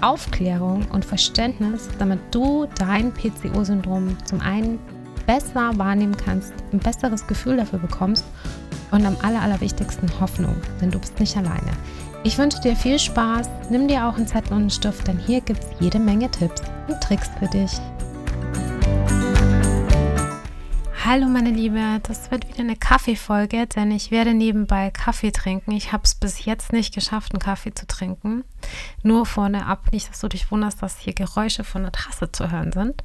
Aufklärung und Verständnis, damit du dein PCO-Syndrom zum einen besser wahrnehmen kannst, ein besseres Gefühl dafür bekommst und am aller, allerwichtigsten Hoffnung, denn du bist nicht alleine. Ich wünsche dir viel Spaß, nimm dir auch einen Zettel und einen Stift, denn hier gibt es jede Menge Tipps und Tricks für dich. Hallo meine Liebe, das wird wieder eine Kaffeefolge, denn ich werde nebenbei Kaffee trinken. Ich habe es bis jetzt nicht geschafft, einen Kaffee zu trinken. Nur vorne ab, nicht, dass du dich wunderst, dass hier Geräusche von der Tasse zu hören sind.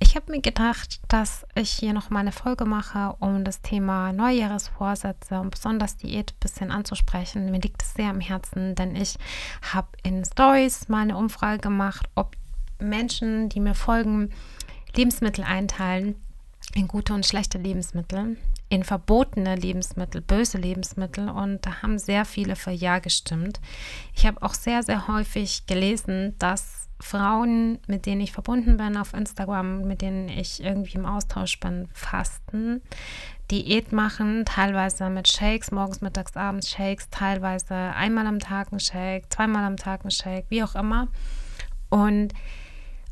Ich habe mir gedacht, dass ich hier noch mal eine Folge mache, um das Thema Neujahresvorsätze und besonders Diät ein bisschen anzusprechen. Mir liegt es sehr am Herzen, denn ich habe in Stories mal eine Umfrage gemacht, ob Menschen, die mir folgen, Lebensmittel einteilen in gute und schlechte Lebensmittel, in verbotene Lebensmittel, böse Lebensmittel und da haben sehr viele für Ja gestimmt. Ich habe auch sehr, sehr häufig gelesen, dass Frauen, mit denen ich verbunden bin auf Instagram, mit denen ich irgendwie im Austausch bin, fasten, Diät machen, teilweise mit Shakes, morgens, mittags, abends Shakes, teilweise einmal am Tag ein Shake, zweimal am Tag ein Shake, wie auch immer. Und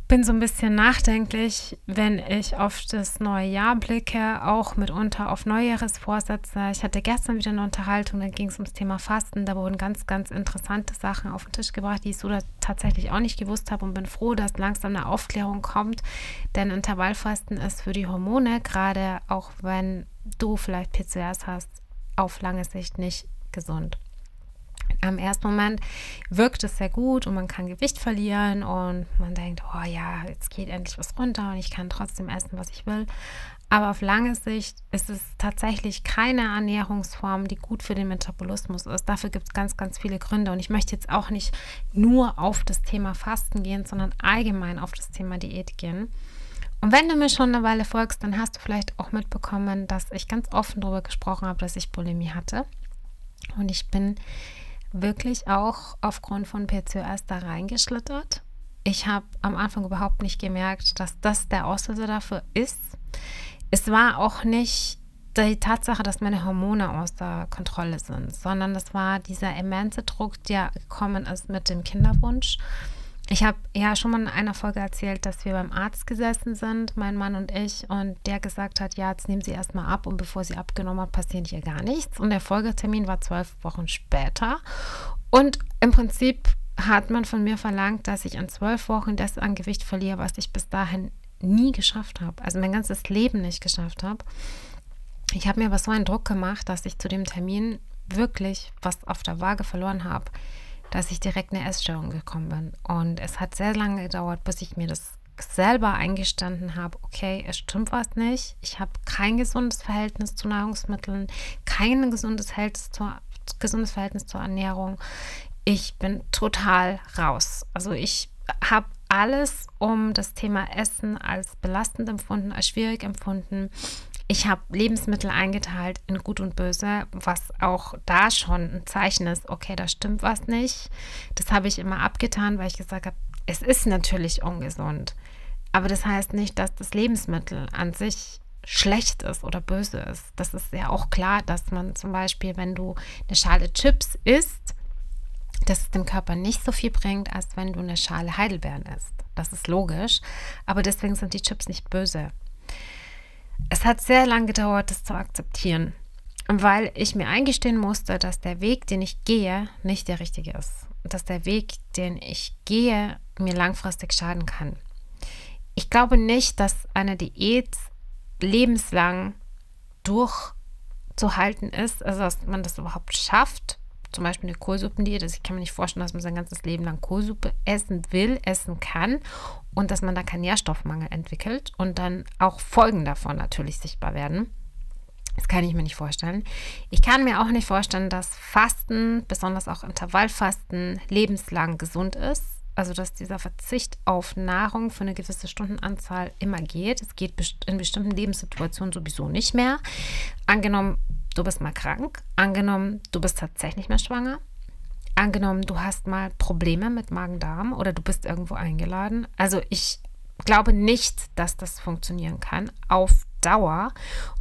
bin so ein bisschen nachdenklich, wenn ich auf das neue Jahr blicke, auch mitunter auf Neujahresvorsätze. Ich hatte gestern wieder eine Unterhaltung, da ging es ums Thema Fasten. Da wurden ganz, ganz interessante Sachen auf den Tisch gebracht, die ich so tatsächlich auch nicht gewusst habe und bin froh, dass langsam eine Aufklärung kommt. Denn Intervallfasten ist für die Hormone, gerade auch wenn du vielleicht PCOS hast, auf lange Sicht nicht gesund. Am ersten Moment wirkt es sehr gut und man kann Gewicht verlieren und man denkt, oh ja, jetzt geht endlich was runter und ich kann trotzdem essen, was ich will. Aber auf lange Sicht ist es tatsächlich keine Ernährungsform, die gut für den Metabolismus ist. Dafür gibt es ganz, ganz viele Gründe. Und ich möchte jetzt auch nicht nur auf das Thema Fasten gehen, sondern allgemein auf das Thema Diät gehen. Und wenn du mir schon eine Weile folgst, dann hast du vielleicht auch mitbekommen, dass ich ganz offen darüber gesprochen habe, dass ich Bulimie hatte. Und ich bin wirklich auch aufgrund von PCOS da reingeschlittert. Ich habe am Anfang überhaupt nicht gemerkt, dass das der Auslöser dafür ist. Es war auch nicht die Tatsache, dass meine Hormone außer Kontrolle sind, sondern das war dieser immense Druck, der gekommen ist mit dem Kinderwunsch ich habe ja schon mal in einer Folge erzählt, dass wir beim Arzt gesessen sind, mein Mann und ich, und der gesagt hat, ja, jetzt nehmen Sie erstmal ab und bevor sie abgenommen hat, passiert hier gar nichts. Und der Folgetermin war zwölf Wochen später. Und im Prinzip hat man von mir verlangt, dass ich in zwölf Wochen das an Gewicht verliere, was ich bis dahin nie geschafft habe. Also mein ganzes Leben nicht geschafft habe. Ich habe mir aber so einen Druck gemacht, dass ich zu dem Termin wirklich was auf der Waage verloren habe dass ich direkt eine Essstörung gekommen bin. Und es hat sehr lange gedauert, bis ich mir das selber eingestanden habe, okay, es stimmt was nicht. Ich habe kein gesundes Verhältnis zu Nahrungsmitteln, kein gesundes Verhältnis zur, gesundes Verhältnis zur Ernährung. Ich bin total raus. Also ich habe alles um das Thema Essen als belastend empfunden, als schwierig empfunden. Ich habe Lebensmittel eingeteilt in gut und böse, was auch da schon ein Zeichen ist, okay, da stimmt was nicht. Das habe ich immer abgetan, weil ich gesagt habe, es ist natürlich ungesund. Aber das heißt nicht, dass das Lebensmittel an sich schlecht ist oder böse ist. Das ist ja auch klar, dass man zum Beispiel, wenn du eine Schale Chips isst, dass es dem Körper nicht so viel bringt, als wenn du eine Schale Heidelbeeren isst. Das ist logisch, aber deswegen sind die Chips nicht böse. Es hat sehr lange gedauert, das zu akzeptieren, weil ich mir eingestehen musste, dass der Weg, den ich gehe, nicht der richtige ist. Dass der Weg, den ich gehe, mir langfristig schaden kann. Ich glaube nicht, dass eine Diät lebenslang durchzuhalten ist, also dass man das überhaupt schafft, zum Beispiel eine Kohlsuppendiät ist. Ich kann mir nicht vorstellen, dass man sein ganzes Leben lang Kohlsuppe essen will, essen kann und dass man da keinen Nährstoffmangel entwickelt und dann auch Folgen davon natürlich sichtbar werden. Das kann ich mir nicht vorstellen. Ich kann mir auch nicht vorstellen, dass Fasten, besonders auch Intervallfasten, lebenslang gesund ist. also dass dieser Verzicht auf Nahrung für eine gewisse Stundenanzahl immer geht. Es geht in bestimmten Lebenssituationen sowieso nicht mehr. Angenommen, du bist mal krank. Angenommen, du bist tatsächlich mehr schwanger. Angenommen, du hast mal Probleme mit Magen-Darm oder du bist irgendwo eingeladen. Also ich glaube nicht, dass das funktionieren kann auf Dauer.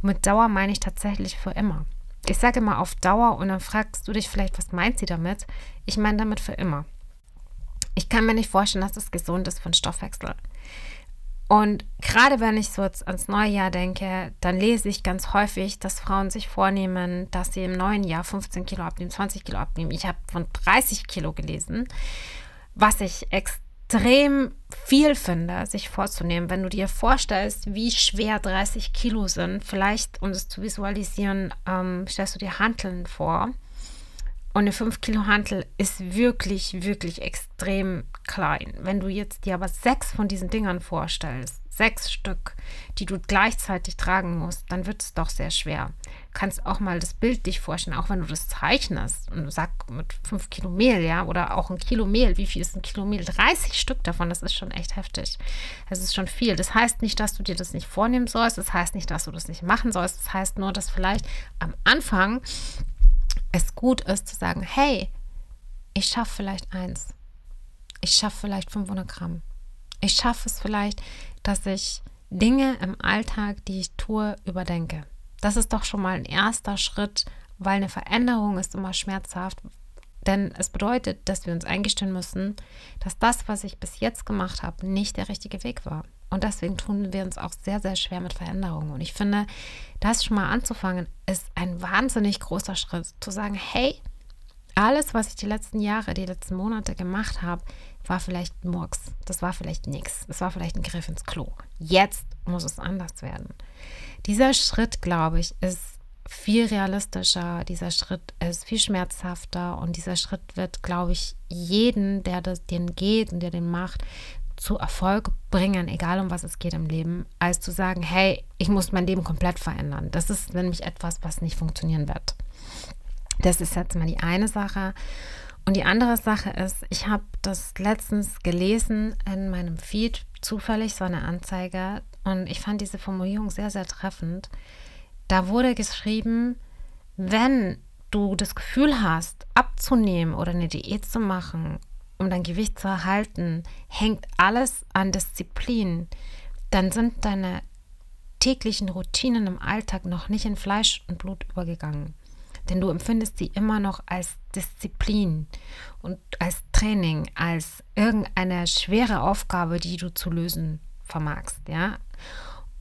Und mit Dauer meine ich tatsächlich für immer. Ich sage immer auf Dauer und dann fragst du dich vielleicht, was meint sie damit? Ich meine damit für immer. Ich kann mir nicht vorstellen, dass das gesund ist den Stoffwechsel. Und gerade wenn ich so jetzt ans neue Jahr denke, dann lese ich ganz häufig, dass Frauen sich vornehmen, dass sie im neuen Jahr 15 Kilo abnehmen, 20 Kilo abnehmen. Ich habe von 30 Kilo gelesen, was ich extrem viel finde, sich vorzunehmen. Wenn du dir vorstellst, wie schwer 30 Kilo sind, vielleicht um es zu visualisieren, ähm, stellst du dir Hanteln vor. Eine 5 Kilo Hantel ist wirklich, wirklich extrem klein. Wenn du jetzt dir aber sechs von diesen Dingern vorstellst, sechs Stück, die du gleichzeitig tragen musst, dann wird es doch sehr schwer. Kannst auch mal das Bild dich vorstellen, auch wenn du das zeichnest und du sagst mit fünf Kilo Mehl, ja, oder auch ein Kilo Mehl. Wie viel ist ein Kilo Mehl? 30 Stück davon, das ist schon echt heftig. Das ist schon viel. Das heißt nicht, dass du dir das nicht vornehmen sollst. Das heißt nicht, dass du das nicht machen sollst. Das heißt nur, dass vielleicht am Anfang es gut ist zu sagen, hey, ich schaffe vielleicht eins. Ich schaffe vielleicht 500 Gramm. Ich schaffe es vielleicht, dass ich Dinge im Alltag, die ich tue, überdenke. Das ist doch schon mal ein erster Schritt, weil eine Veränderung ist immer schmerzhaft. Denn es bedeutet, dass wir uns eingestehen müssen, dass das, was ich bis jetzt gemacht habe, nicht der richtige Weg war. Und deswegen tun wir uns auch sehr, sehr schwer mit Veränderungen. Und ich finde, das schon mal anzufangen, ist ein wahnsinnig großer Schritt. Zu sagen, hey, alles, was ich die letzten Jahre, die letzten Monate gemacht habe, war vielleicht Murks. Das war vielleicht nichts. Das war vielleicht ein Griff ins Klo. Jetzt muss es anders werden. Dieser Schritt, glaube ich, ist viel realistischer. Dieser Schritt ist viel schmerzhafter und dieser Schritt wird, glaube ich, jeden, der das, den geht und der den macht, zu Erfolg bringen, egal um was es geht im Leben, als zu sagen, hey, ich muss mein Leben komplett verändern. Das ist nämlich etwas, was nicht funktionieren wird. Das ist jetzt mal die eine Sache. Und die andere Sache ist, ich habe das letztens gelesen in meinem Feed, zufällig so eine Anzeige, und ich fand diese Formulierung sehr, sehr treffend. Da wurde geschrieben, wenn du das Gefühl hast, abzunehmen oder eine Diät zu machen, um dein Gewicht zu erhalten, hängt alles an Disziplin, dann sind deine täglichen Routinen im Alltag noch nicht in Fleisch und Blut übergegangen denn du empfindest sie immer noch als Disziplin und als Training, als irgendeine schwere Aufgabe, die du zu lösen vermagst, ja.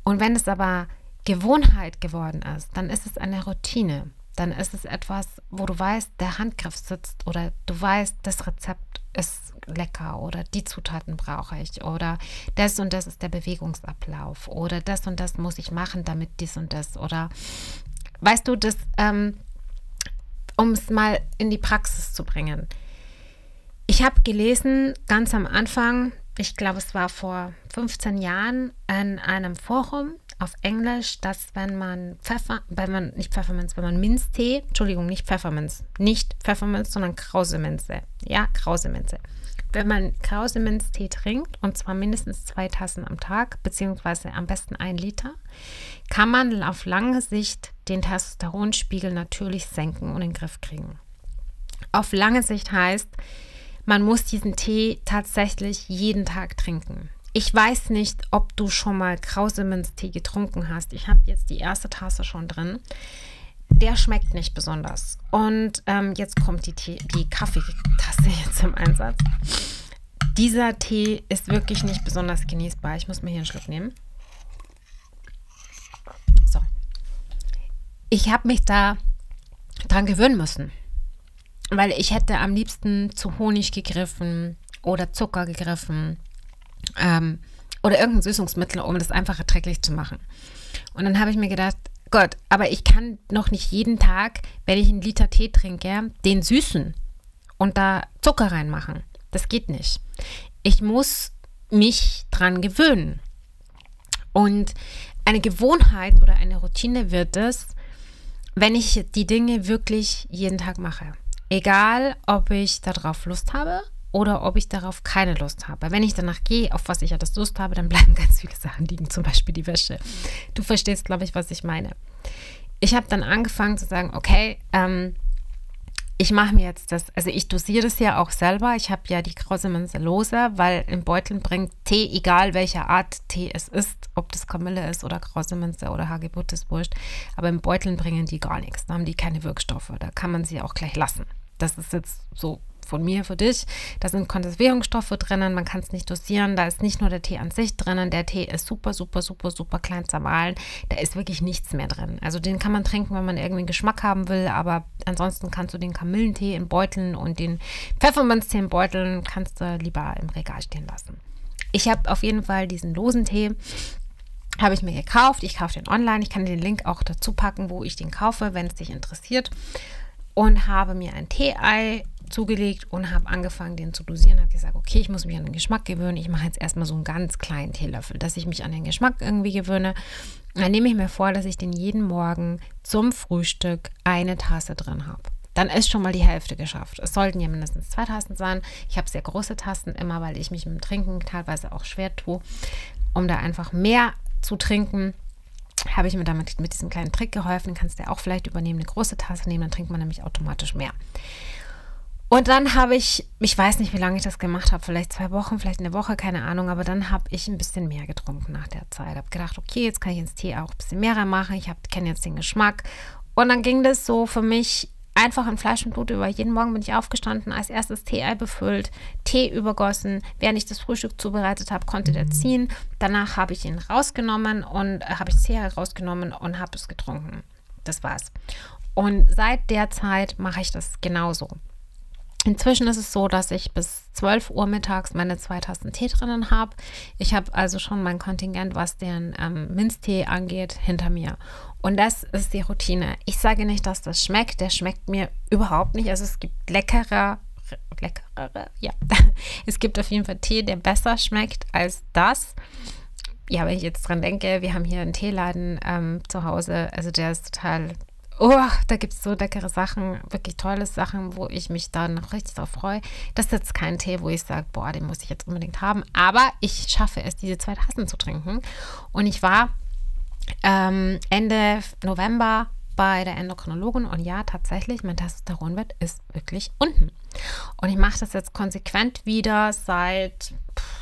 Und wenn es aber Gewohnheit geworden ist, dann ist es eine Routine. Dann ist es etwas, wo du weißt, der Handgriff sitzt oder du weißt, das Rezept ist lecker oder die Zutaten brauche ich oder das und das ist der Bewegungsablauf oder das und das muss ich machen, damit dies und das oder weißt du, das ähm, um es mal in die Praxis zu bringen. Ich habe gelesen, ganz am Anfang, ich glaube, es war vor 15 Jahren, in einem Forum auf Englisch, dass wenn man Pfeffer, wenn man nicht Pfefferminz, wenn man Minztee, Entschuldigung, nicht Pfefferminz, nicht Pfefferminz, sondern Krauseminze, ja, Krauseminze. Wenn man Krauseminztee trinkt, und zwar mindestens zwei Tassen am Tag, beziehungsweise am besten ein Liter, kann man auf lange Sicht den Testosteronspiegel natürlich senken und in den Griff kriegen. Auf lange Sicht heißt, man muss diesen Tee tatsächlich jeden Tag trinken. Ich weiß nicht, ob du schon mal Krauseminztee getrunken hast. Ich habe jetzt die erste Tasse schon drin. Der schmeckt nicht besonders. Und ähm, jetzt kommt die, Tee, die Kaffeetasse jetzt zum Einsatz. Dieser Tee ist wirklich nicht besonders genießbar. Ich muss mir hier einen Schluck nehmen. ich habe mich da dran gewöhnen müssen. Weil ich hätte am liebsten zu Honig gegriffen oder Zucker gegriffen ähm, oder irgendein Süßungsmittel, um das einfach erträglich zu machen. Und dann habe ich mir gedacht, Gott, aber ich kann noch nicht jeden Tag, wenn ich einen Liter Tee trinke, den süßen und da Zucker reinmachen. Das geht nicht. Ich muss mich dran gewöhnen. Und eine Gewohnheit oder eine Routine wird es, wenn ich die Dinge wirklich jeden Tag mache. Egal, ob ich darauf Lust habe oder ob ich darauf keine Lust habe. Wenn ich danach gehe, auf was ich ja das Lust habe, dann bleiben ganz viele Sachen liegen, zum Beispiel die Wäsche. Du verstehst, glaube ich, was ich meine. Ich habe dann angefangen zu sagen, okay, ähm, ich mache mir jetzt das, also ich dosiere das ja auch selber. Ich habe ja die Krausemünze lose, weil im Beutel bringt Tee, egal welcher Art Tee es ist, ob das Kamille ist oder Krausemünze oder Hagebutt, ist wurscht. Aber im Beutel bringen die gar nichts. Da haben die keine Wirkstoffe. Da kann man sie auch gleich lassen. Das ist jetzt so von mir für dich. Da sind Konservierungsstoffe drinnen, man kann es nicht dosieren. Da ist nicht nur der Tee an sich drinnen, der Tee ist super, super, super, super klein zermahlen. Da ist wirklich nichts mehr drin. Also den kann man trinken, wenn man irgendwie einen Geschmack haben will, aber ansonsten kannst du den Kamillentee in Beuteln und den Pfefferminztee in Beuteln kannst du lieber im Regal stehen lassen. Ich habe auf jeden Fall diesen losen Tee habe ich mir gekauft. Ich kaufe den online. Ich kann den Link auch dazu packen, wo ich den kaufe, wenn es dich interessiert. Und habe mir ein Tee-Ei zugelegt und habe angefangen, den zu dosieren. Habe gesagt, okay, ich muss mich an den Geschmack gewöhnen. Ich mache jetzt erstmal so einen ganz kleinen Teelöffel, dass ich mich an den Geschmack irgendwie gewöhne. Dann nehme ich mir vor, dass ich den jeden Morgen zum Frühstück eine Tasse drin habe. Dann ist schon mal die Hälfte geschafft. Es sollten ja mindestens zwei Tassen sein. Ich habe sehr große Tassen immer, weil ich mich mit dem Trinken teilweise auch schwer tue, um da einfach mehr zu trinken habe ich mir damit mit diesem kleinen Trick geholfen. Kannst du auch vielleicht übernehmen, eine große Tasse nehmen, dann trinkt man nämlich automatisch mehr. Und dann habe ich, ich weiß nicht, wie lange ich das gemacht habe, vielleicht zwei Wochen, vielleicht eine Woche, keine Ahnung, aber dann habe ich ein bisschen mehr getrunken nach der Zeit. Habe gedacht, okay, jetzt kann ich ins Tee auch ein bisschen mehr reinmachen. Ich kenne jetzt den Geschmack. Und dann ging das so für mich einfach in Fleisch und Blut über. Jeden Morgen bin ich aufgestanden, als erstes Tee-Ei befüllt, Tee übergossen. Während ich das Frühstück zubereitet habe, konnte der ziehen. Danach habe ich ihn rausgenommen und äh, habe ich Tee rausgenommen und habe es getrunken. Das war's. Und seit der Zeit mache ich das genauso. Inzwischen ist es so, dass ich bis 12 Uhr mittags meine zwei Tassen Tee drinnen habe. Ich habe also schon mein Kontingent, was den ähm, Minztee angeht, hinter mir. Und das ist die Routine. Ich sage nicht, dass das schmeckt. Der schmeckt mir überhaupt nicht. Also es gibt leckerer, leckerere, ja. Es gibt auf jeden Fall Tee, der besser schmeckt als das. Ja, wenn ich jetzt dran denke, wir haben hier einen Teeladen ähm, zu Hause. Also der ist total Oh, da gibt es so leckere Sachen, wirklich tolle Sachen, wo ich mich dann noch richtig drauf freue. Das ist jetzt kein Tee, wo ich sage, boah, den muss ich jetzt unbedingt haben. Aber ich schaffe es, diese zwei Tassen zu trinken. Und ich war ähm, Ende November bei der Endokrinologin und ja, tatsächlich, mein Testosteronwert ist wirklich unten. Und ich mache das jetzt konsequent wieder seit,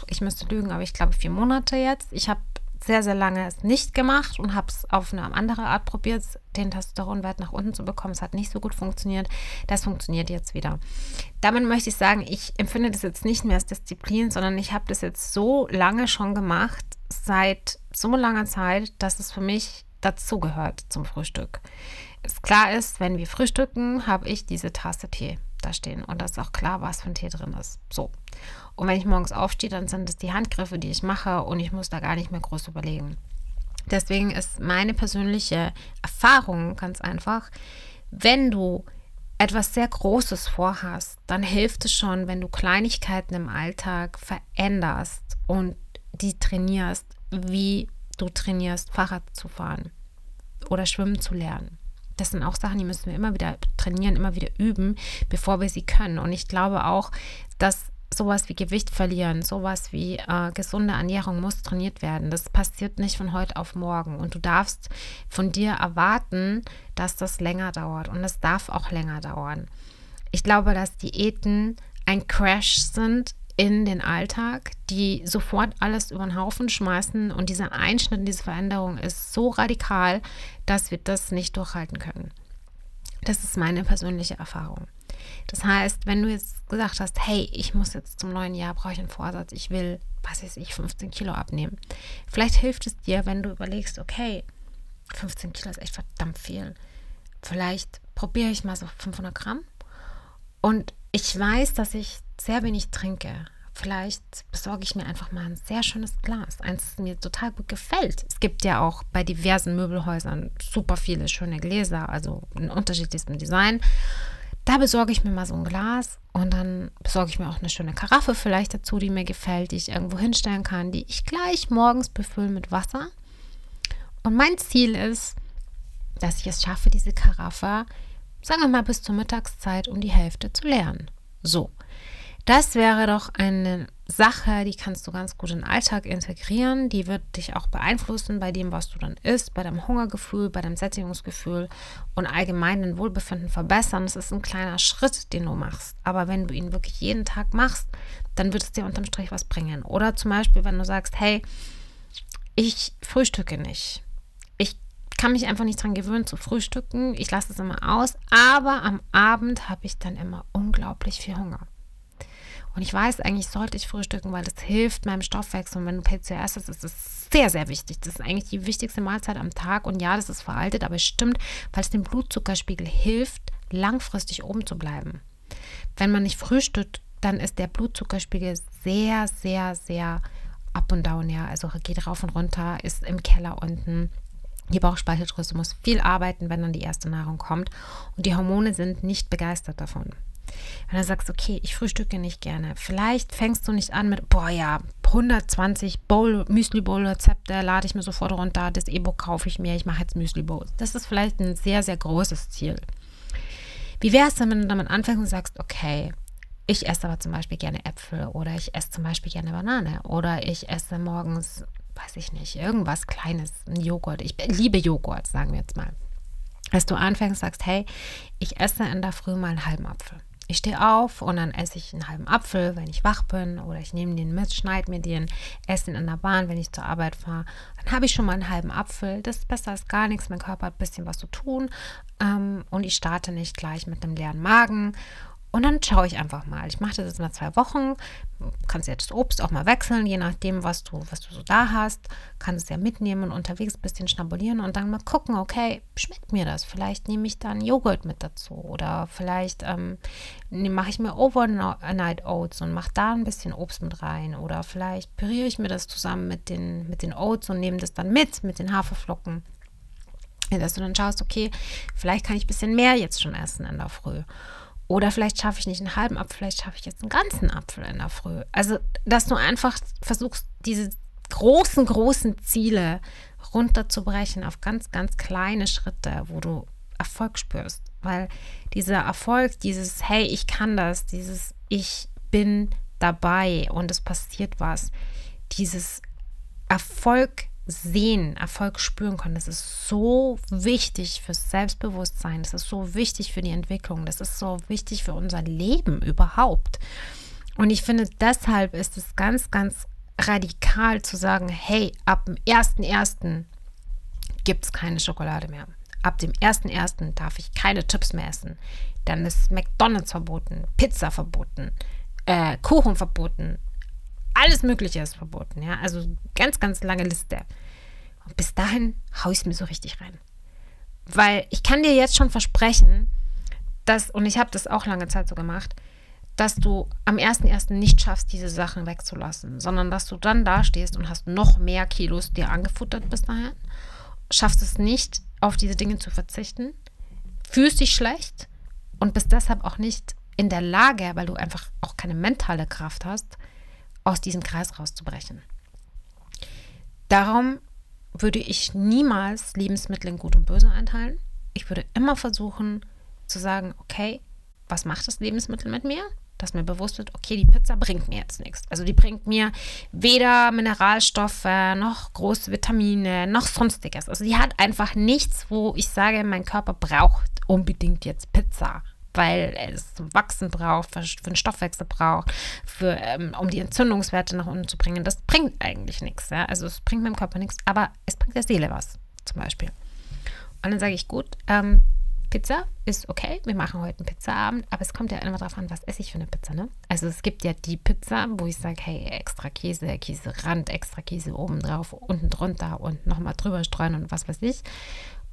ich müsste lügen, aber ich glaube vier Monate jetzt. Ich habe sehr, sehr lange es nicht gemacht und habe es auf eine andere Art probiert, den Testosteronwert nach unten zu bekommen. Es hat nicht so gut funktioniert. Das funktioniert jetzt wieder. Damit möchte ich sagen, ich empfinde das jetzt nicht mehr als Disziplin, sondern ich habe das jetzt so lange schon gemacht, seit so langer Zeit, dass es für mich dazugehört zum Frühstück. Es klar ist, wenn wir frühstücken, habe ich diese Tasse Tee da stehen und das ist auch klar, was für ein Tee drin ist. So. Und wenn ich morgens aufstehe, dann sind es die Handgriffe, die ich mache und ich muss da gar nicht mehr groß überlegen. Deswegen ist meine persönliche Erfahrung ganz einfach, wenn du etwas sehr Großes vorhast, dann hilft es schon, wenn du Kleinigkeiten im Alltag veränderst und die trainierst, wie du trainierst, Fahrrad zu fahren oder schwimmen zu lernen. Das sind auch Sachen, die müssen wir immer wieder trainieren, immer wieder üben, bevor wir sie können. Und ich glaube auch, dass sowas wie Gewicht verlieren, sowas wie äh, gesunde Ernährung muss trainiert werden. Das passiert nicht von heute auf morgen. Und du darfst von dir erwarten, dass das länger dauert. Und es darf auch länger dauern. Ich glaube, dass Diäten ein Crash sind in den Alltag, die sofort alles über den Haufen schmeißen. Und dieser Einschnitt, diese Veränderung ist so radikal, dass wir das nicht durchhalten können. Das ist meine persönliche Erfahrung. Das heißt, wenn du jetzt gesagt hast, hey, ich muss jetzt zum neuen Jahr, brauche ich einen Vorsatz, ich will, was weiß ich, 15 Kilo abnehmen. Vielleicht hilft es dir, wenn du überlegst, okay, 15 Kilo ist echt verdammt viel. Vielleicht probiere ich mal so 500 Gramm. Und ich weiß, dass ich sehr wenig trinke. Vielleicht besorge ich mir einfach mal ein sehr schönes Glas, eins, das mir total gut gefällt. Es gibt ja auch bei diversen Möbelhäusern super viele schöne Gläser, also in unterschiedlichstem Design. Da besorge ich mir mal so ein Glas und dann besorge ich mir auch eine schöne Karaffe vielleicht dazu, die mir gefällt, die ich irgendwo hinstellen kann, die ich gleich morgens befülle mit Wasser. Und mein Ziel ist, dass ich es schaffe, diese Karaffe, sagen wir mal, bis zur Mittagszeit um die Hälfte zu leeren. So. Das wäre doch eine Sache, die kannst du ganz gut in den Alltag integrieren. Die wird dich auch beeinflussen bei dem, was du dann isst, bei deinem Hungergefühl, bei deinem Sättigungsgefühl und allgemein dein Wohlbefinden verbessern. Das ist ein kleiner Schritt, den du machst. Aber wenn du ihn wirklich jeden Tag machst, dann wird es dir unterm Strich was bringen. Oder zum Beispiel, wenn du sagst, hey, ich frühstücke nicht. Ich kann mich einfach nicht daran gewöhnen zu frühstücken. Ich lasse es immer aus. Aber am Abend habe ich dann immer unglaublich viel Hunger. Und ich weiß, eigentlich sollte ich frühstücken, weil das hilft meinem Stoffwechsel. Und wenn du PCOS hast, ist es sehr, sehr wichtig. Das ist eigentlich die wichtigste Mahlzeit am Tag. Und ja, das ist veraltet, aber es stimmt, weil es dem Blutzuckerspiegel hilft, langfristig oben zu bleiben. Wenn man nicht frühstückt, dann ist der Blutzuckerspiegel sehr, sehr, sehr up und down. Ja, also geht rauf und runter, ist im Keller unten. Die Bauchspeicheldrüse muss viel arbeiten, wenn dann die erste Nahrung kommt. Und die Hormone sind nicht begeistert davon. Wenn du sagst, okay, ich frühstücke nicht gerne, vielleicht fängst du nicht an mit, boah ja, 120 Bowl, Müsli-Bowl-Rezepte lade ich mir sofort runter, das E-Book kaufe ich mir, ich mache jetzt Müsli-Bowls. Das ist vielleicht ein sehr, sehr großes Ziel. Wie wäre es denn, wenn du damit anfängst und sagst, okay, ich esse aber zum Beispiel gerne Äpfel oder ich esse zum Beispiel gerne Banane oder ich esse morgens, weiß ich nicht, irgendwas Kleines, ein Joghurt. Ich liebe Joghurt, sagen wir jetzt mal. Dass du anfängst, sagst, hey, ich esse in der Früh mal einen halben Apfel ich stehe auf und dann esse ich einen halben Apfel, wenn ich wach bin, oder ich nehme den mit, schneide mir den, esse ihn in der Bahn, wenn ich zur Arbeit fahre. Dann habe ich schon mal einen halben Apfel. Das ist besser als gar nichts. Mein Körper hat ein bisschen was zu tun ähm, und ich starte nicht gleich mit einem leeren Magen. Und dann schaue ich einfach mal. Ich mache das jetzt mal zwei Wochen. Kannst das Obst auch mal wechseln, je nachdem, was du, was du so da hast. Kannst es ja mitnehmen und unterwegs ein bisschen schnabulieren und dann mal gucken, okay, schmeckt mir das? Vielleicht nehme ich dann Joghurt mit dazu oder vielleicht ähm, mache ich mir Overnight Oats und mache da ein bisschen Obst mit rein oder vielleicht püriere ich mir das zusammen mit den, mit den Oats und nehme das dann mit, mit den Haferflocken. Dass du dann schaust, okay, vielleicht kann ich ein bisschen mehr jetzt schon essen in der Früh. Oder vielleicht schaffe ich nicht einen halben Apfel, vielleicht schaffe ich jetzt einen ganzen Apfel in der Früh. Also, dass du einfach versuchst, diese großen, großen Ziele runterzubrechen auf ganz, ganz kleine Schritte, wo du Erfolg spürst. Weil dieser Erfolg, dieses Hey, ich kann das, dieses Ich bin dabei und es passiert was, dieses Erfolg sehen, Erfolg spüren können. Das ist so wichtig fürs Selbstbewusstsein. Das ist so wichtig für die Entwicklung. Das ist so wichtig für unser Leben überhaupt. Und ich finde, deshalb ist es ganz, ganz radikal zu sagen, hey, ab dem 1.1. gibt es keine Schokolade mehr. Ab dem 1.1. darf ich keine Chips mehr essen. Dann ist McDonald's verboten, Pizza verboten, äh, Kuchen verboten, alles Mögliche ist verboten, ja. Also ganz, ganz lange Liste. Und bis dahin haue ich es mir so richtig rein. Weil ich kann dir jetzt schon versprechen, dass, und ich habe das auch lange Zeit so gemacht, dass du am 1.1. nicht schaffst, diese Sachen wegzulassen, sondern dass du dann dastehst und hast noch mehr Kilos dir angefuttert bis dahin, schaffst es nicht, auf diese Dinge zu verzichten, fühlst dich schlecht und bist deshalb auch nicht in der Lage, weil du einfach auch keine mentale Kraft hast, aus diesem Kreis rauszubrechen. Darum würde ich niemals Lebensmittel in Gut und Böse einteilen. Ich würde immer versuchen zu sagen, okay, was macht das Lebensmittel mit mir? Dass mir bewusst wird, okay, die Pizza bringt mir jetzt nichts. Also die bringt mir weder Mineralstoffe noch große Vitamine noch sonstiges. Also die hat einfach nichts, wo ich sage, mein Körper braucht unbedingt jetzt Pizza weil es zum Wachsen braucht, für, für den Stoffwechsel braucht, für, ähm, um die Entzündungswerte nach unten zu bringen. Das bringt eigentlich nichts. Ja? Also es bringt meinem Körper nichts, aber es bringt der Seele was, zum Beispiel. Und dann sage ich, gut, ähm, Pizza ist okay, wir machen heute einen Pizzaabend, aber es kommt ja immer darauf an, was esse ich für eine Pizza, ne? Also es gibt ja die Pizza, wo ich sage, hey, extra Käse, Käserand, extra Käse oben drauf, unten drunter und nochmal drüber streuen und was weiß ich.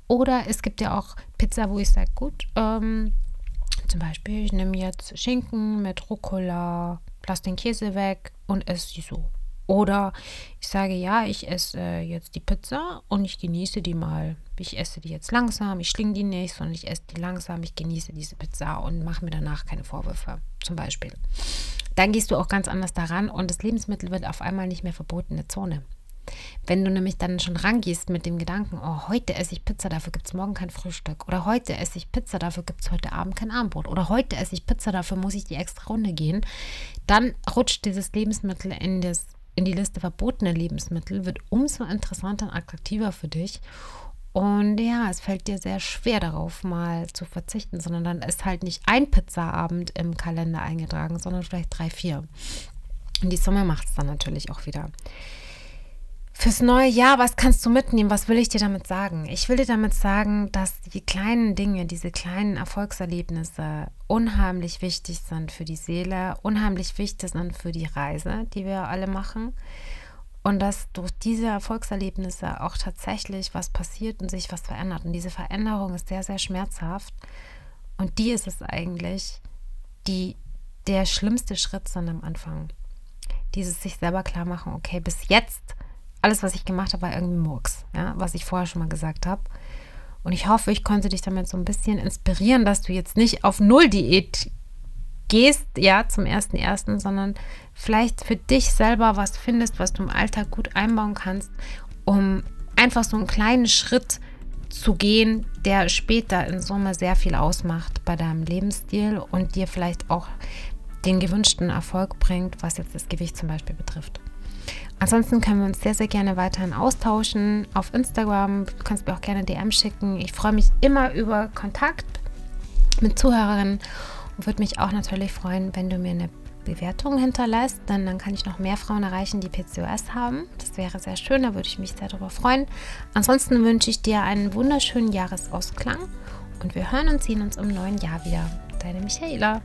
Oder es gibt ja auch Pizza, wo ich sage, gut, ähm, zum Beispiel, ich nehme jetzt Schinken mit Rucola, lasse den Käse weg und esse sie so. Oder ich sage, ja, ich esse äh, jetzt die Pizza und ich genieße die mal. Ich esse die jetzt langsam, ich schlinge die nicht, sondern ich esse die langsam, ich genieße diese Pizza und mache mir danach keine Vorwürfe, zum Beispiel. Dann gehst du auch ganz anders daran und das Lebensmittel wird auf einmal nicht mehr verbotene Zone. Wenn du nämlich dann schon rangehst mit dem Gedanken, oh, heute esse ich Pizza, dafür gibt es morgen kein Frühstück. Oder heute esse ich Pizza, dafür gibt es heute Abend kein Abendbrot. Oder heute esse ich Pizza, dafür muss ich die extra Runde gehen. Dann rutscht dieses Lebensmittel in, das, in die Liste verbotene Lebensmittel, wird umso interessanter und attraktiver für dich. Und ja, es fällt dir sehr schwer darauf, mal zu verzichten, sondern dann ist halt nicht ein Pizzaabend im Kalender eingetragen, sondern vielleicht drei, vier. Und die Summe macht es dann natürlich auch wieder. Fürs neue Jahr, was kannst du mitnehmen? Was will ich dir damit sagen? Ich will dir damit sagen, dass die kleinen Dinge, diese kleinen Erfolgserlebnisse unheimlich wichtig sind für die Seele, unheimlich wichtig sind für die Reise, die wir alle machen. Und dass durch diese Erfolgserlebnisse auch tatsächlich was passiert und sich was verändert. Und diese Veränderung ist sehr, sehr schmerzhaft. Und die ist es eigentlich, die der schlimmste Schritt sind am Anfang. Dieses sich selber klar machen, okay, bis jetzt alles, was ich gemacht habe, war irgendwie Murks, ja, was ich vorher schon mal gesagt habe. Und ich hoffe, ich konnte dich damit so ein bisschen inspirieren, dass du jetzt nicht auf Null-Diät gehst, ja, zum ersten ersten, sondern vielleicht für dich selber was findest, was du im Alltag gut einbauen kannst, um einfach so einen kleinen Schritt zu gehen, der später in Summe sehr viel ausmacht bei deinem Lebensstil und dir vielleicht auch den gewünschten Erfolg bringt, was jetzt das Gewicht zum Beispiel betrifft. Ansonsten können wir uns sehr, sehr gerne weiterhin austauschen auf Instagram. Du kannst mir auch gerne DM schicken. Ich freue mich immer über Kontakt mit Zuhörerinnen und würde mich auch natürlich freuen, wenn du mir eine Bewertung hinterlässt, denn dann kann ich noch mehr Frauen erreichen, die PCOS haben. Das wäre sehr schön, da würde ich mich sehr darüber freuen. Ansonsten wünsche ich dir einen wunderschönen Jahresausklang und wir hören und sehen uns im neuen Jahr wieder. Deine Michaela.